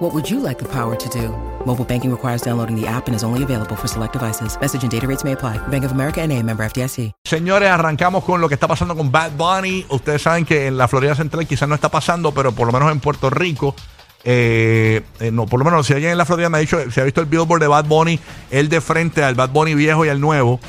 What would you like the power to do? Mobile banking requires downloading the app and is only available for select devices. Message and data rates may apply. Bank of America and a member FDIC. Señores, arrancamos con lo que está pasando con Bad Bunny. Ustedes saben que en la Florida Central quizás no está pasando, pero por lo menos en Puerto Rico, eh, eh, no, por lo menos si alguien en la Florida me ha dicho, se ha visto el billboard de Bad Bunny, el de frente al Bad Bunny viejo y al nuevo.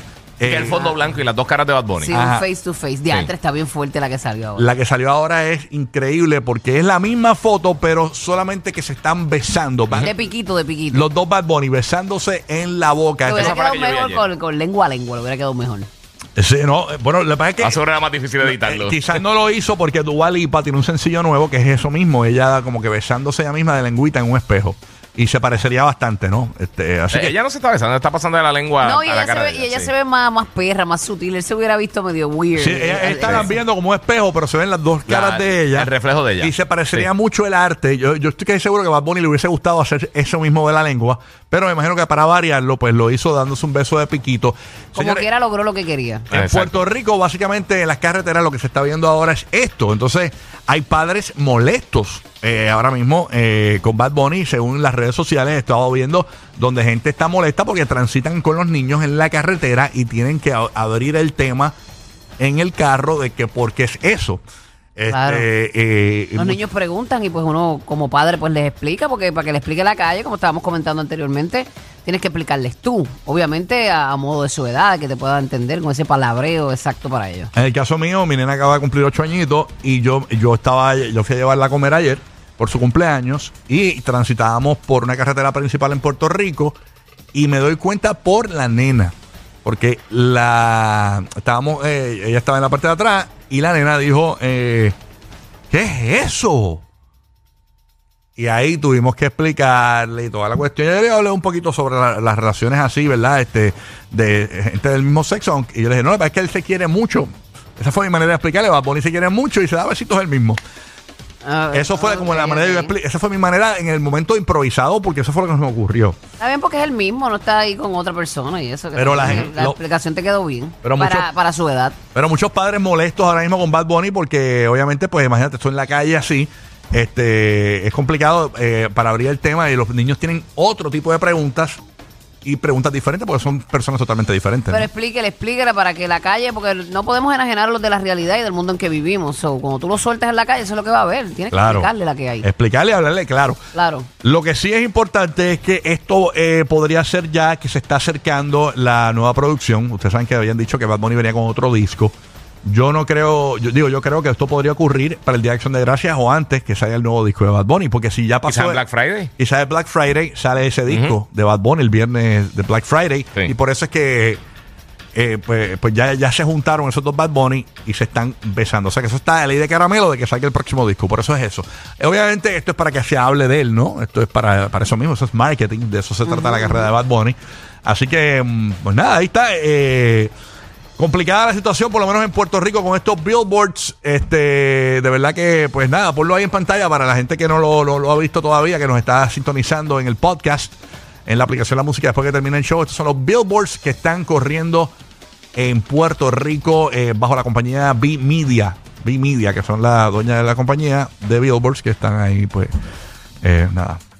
Que eh, el fondo blanco y las dos caras de Bad Bunny. Sí, Ajá. un face to face. De antes está bien fuerte la que salió ahora. La que salió ahora es increíble porque es la misma foto, pero solamente que se están besando. Van- De piquito, de piquito. los dos Bad Bunny besándose en la boca. Te hubiera Esa fue la quedado que yo vi mejor ayer. con, con lengua a lengua, le hubiera quedado mejor. Sí, no, eh, bueno, lo que pasa es que Hace era más difícil de editarlo. Eh, quizás no lo hizo porque Dua Lipa tiene un sencillo nuevo que es eso mismo. Ella como que besándose ella misma de lengüita en un espejo. Y se parecería bastante, ¿no? Este, así Eh, que ella no se está besando, está pasando de la lengua No, y a la ella, se cara ve, de y ella sí. se ve más, más perra, más sutil. Él se hubiera visto medio weird. sí, ella- están eh, viendo como un espejo, pero se ven las dos La- caras de ella. el reflejo de ella. Y se parecería Sí. mucho el arte. Yo, yo estoy casi seguro que a Bad Bunny le hubiese gustado hacer eso mismo de la lengua. Pero me imagino que para variarlo, pues lo hizo dándose un beso de piquito. Como Señores, quiera logró lo que quería. En Exacto. Puerto Rico, básicamente en las carreteras, lo que se está viendo ahora es esto. Entonces, hay padres molestos eh, ahora mismo eh, con Bad Bunny. Según las redes sociales, he estado viendo donde gente está molesta porque transitan con los niños en la carretera y tienen que abrir el tema en el carro de que por qué es eso. Este, Claro. eh, Los niños preguntan y pues uno como padre pues les explica, porque para que le explique la calle, como estábamos comentando anteriormente, tienes que explicarles tú. Obviamente a, a modo de su edad, que te pueda entender con ese palabreo exacto para ellos. En el caso mío, mi nena acaba de cumplir ocho añitos y yo, yo estaba, yo fui a llevarla a comer ayer por su cumpleaños y transitábamos por una carretera principal en Puerto Rico y me doy cuenta por la nena. Porque la estábamos, eh, ella estaba en la parte de atrás y la nena dijo, eh, ¿qué es eso? Y ahí tuvimos que explicarle y toda la cuestión. Yo le hablé un poquito sobre la- las relaciones así, ¿verdad? Este, de gente del mismo sexo. Y yo le dije, no, es que él se quiere mucho. Esa fue mi manera de explicarle. Bad Bunny se quiere mucho y se da besitos él mismo. Ah, Eso fue como la manera de Esa fue mi manera en el momento improvisado porque eso fue lo que se me ocurrió. Está bien porque es el mismo, no está ahí con otra persona y eso. que Pero la gen- la lo- explicación te quedó bien. Pero para, mucho- para su edad. Pero muchos padres molestos ahora mismo con Bad Bunny porque obviamente, pues imagínate, estoy en la calle así. Este, es complicado eh, para abrir el tema y los niños tienen otro tipo de preguntas y preguntas diferentes porque son personas totalmente diferentes. Pero ¿no? explíquele, explíquele para que la calle, porque no podemos enajenarlos de la realidad y del mundo en que vivimos. So, cuando tú lo sueltas en la calle, eso es lo que va a ver. Tienes que explicarle la que hay. Explicarle hablarle, claro. Claro. Lo que sí es importante es que esto eh, podría ser ya que se está acercando la nueva producción. Ustedes saben que habían dicho que Bad Bunny venía con otro disco. Yo no creo, yo digo, yo creo que esto podría ocurrir para el Día de Acción de Gracias o antes que salga el nuevo disco de Bad Bunny, porque si ya pasó Quizás en Black Friday. y sale Black Friday, sale ese disco de Bad Bunny el viernes de Black Friday. Sí. Y por eso es que eh, pues, pues ya, ya se juntaron esos dos Bad Bunny y se están besando. O sea que eso está de ley de caramelo de que salga el próximo disco. Por eso es eso. Obviamente esto es para que se hable de él, ¿no? Esto es para, para eso mismo, eso es marketing, de eso se trata la carrera de Bad Bunny. Así que, mm, pues nada, ahí está. eh, complicada la situación, por lo menos en Puerto Rico, con estos billboards. Este, de verdad que, pues nada, ponlo ahí en pantalla para la gente que no lo, lo- ha visto todavía, que nos está sintonizando en el podcast, en la aplicación La Música después que termine el show. Estos son los billboards que están corriendo en Puerto Rico eh, bajo la compañía B Media. B Media, que son la dueña de la compañía de billboards que están ahí, pues, eh, nada,